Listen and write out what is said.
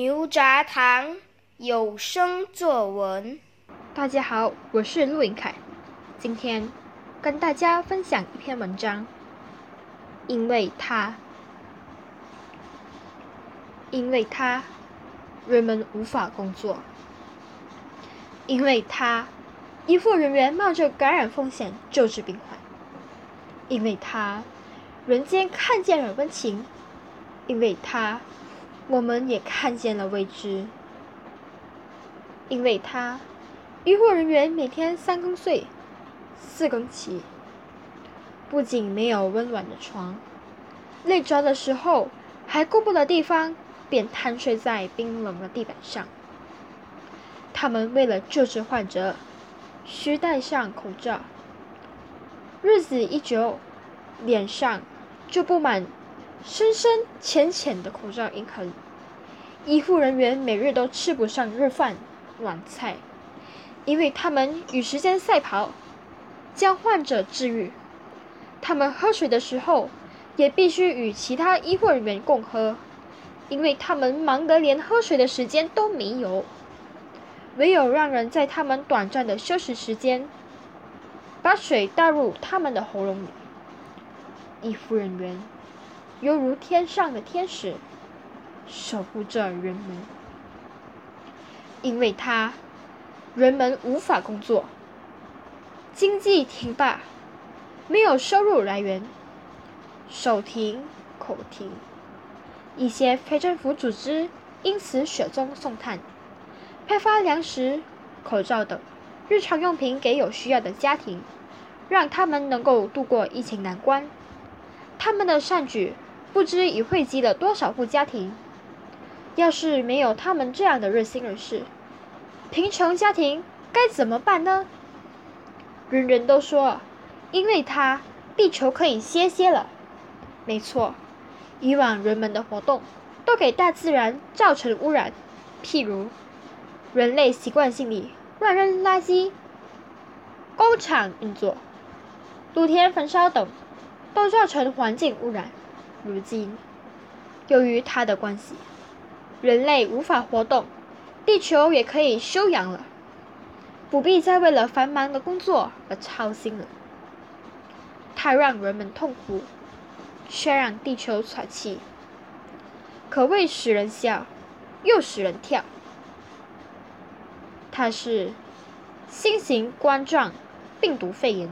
牛轧糖有声作文。大家好，我是陆颖凯，今天跟大家分享一篇文章。因为他，因为他，人们无法工作。因为他，医护人员冒着感染风险救治病患。因为他，人间看见了温情。因为他，我们也看见了未知。因为他，医护人员每天三更睡，四更起。不仅没有温暖的床，累着的时候还顾不得地方，便瘫睡在冰冷的地板上。他们为了救治患者，需戴上口罩。日子一久，脸上就布满深深浅浅的口罩印痕。医护人员每日都吃不上热饭暖菜，因为他们与时间赛跑，将患者治愈。他们喝水的时候，也必须与其他医护人员共喝，因为他们忙得连喝水的时间都没有。唯有让人在他们短暂的休息时间，把水倒入他们的喉咙里。医护人员犹如天上的天使，守护着人们。因为他，人们无法工作，经济停摆。没有收入来源，手停口停，一些非政府组织因此雪中送炭，派发粮食、口罩等日常用品给有需要的家庭，让他们能够度过疫情难关。他们的善举不知已惠及了多少户家庭。要是没有他们这样的热心人士，贫穷家庭该怎么办呢？人人都说。因为它，地球可以歇歇了。没错，以往人们的活动都给大自然造成污染，譬如人类习惯性地乱扔垃圾、工厂运作、露天焚烧等，都造成环境污染。如今，由于它的关系，人类无法活动，地球也可以休养了，不必再为了繁忙的工作而操心了。它让人们痛苦，却让地球喘气，可谓使人笑，又使人跳。它是新型冠状病毒肺炎。